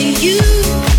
you.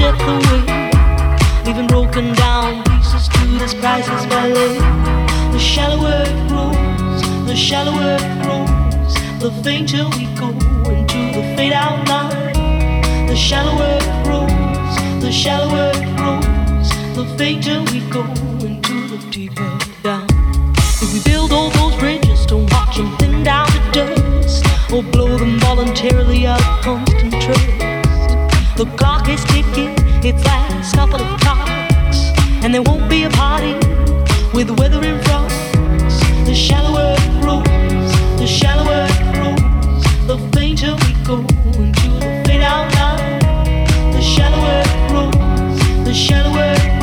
jet away, leaving broken down pieces to this priceless ballet. The shallower it grows, the shallower it grows, the fainter we go into the fade out line. The shallower it grows, the shallower it grows, the fainter we go into the deeper down. If we build all those bridges, don't watch them thin down to dust, or blow them voluntarily out of constant trust. The clock is ticking, it's last couple of clocks, and there won't be a party with the weather in front. The shallower it grows, the shallower it grows, the fainter we go into the fade out line. The shallower it grows, the shallower it grows.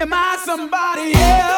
Am I somebody else?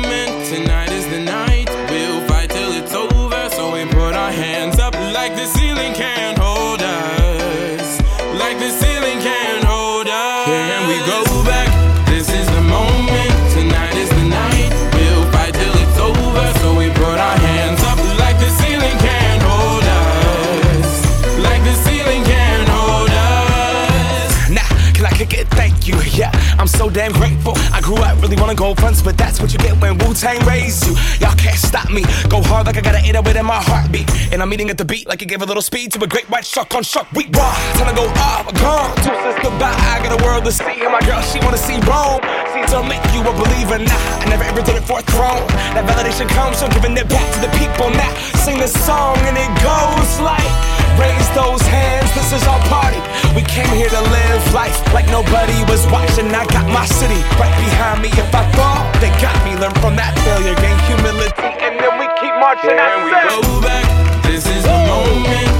So damn grateful. I grew up really wanna go fronts, but that's what you get when Wu Tang raised you. Y'all can't stop me. Go hard like I gotta an 808 in my heartbeat. And I'm eating at the beat like it gave a little speed to a great white shark on shark. We raw. Time to go up, gone. Two says goodbye. I got a world to see. And my girl, she wanna see Rome still make you a believer now. Nah, I never ever did it for a throne. That validation comes from giving it back to the people now. Nah, sing this song and it goes like Raise those hands, this is our party. We came here to live life like nobody was watching. I got my city right behind me. If I fall, they got me. Learn from that failure, gain humility, and then we keep marching. And we go back. This is the moment.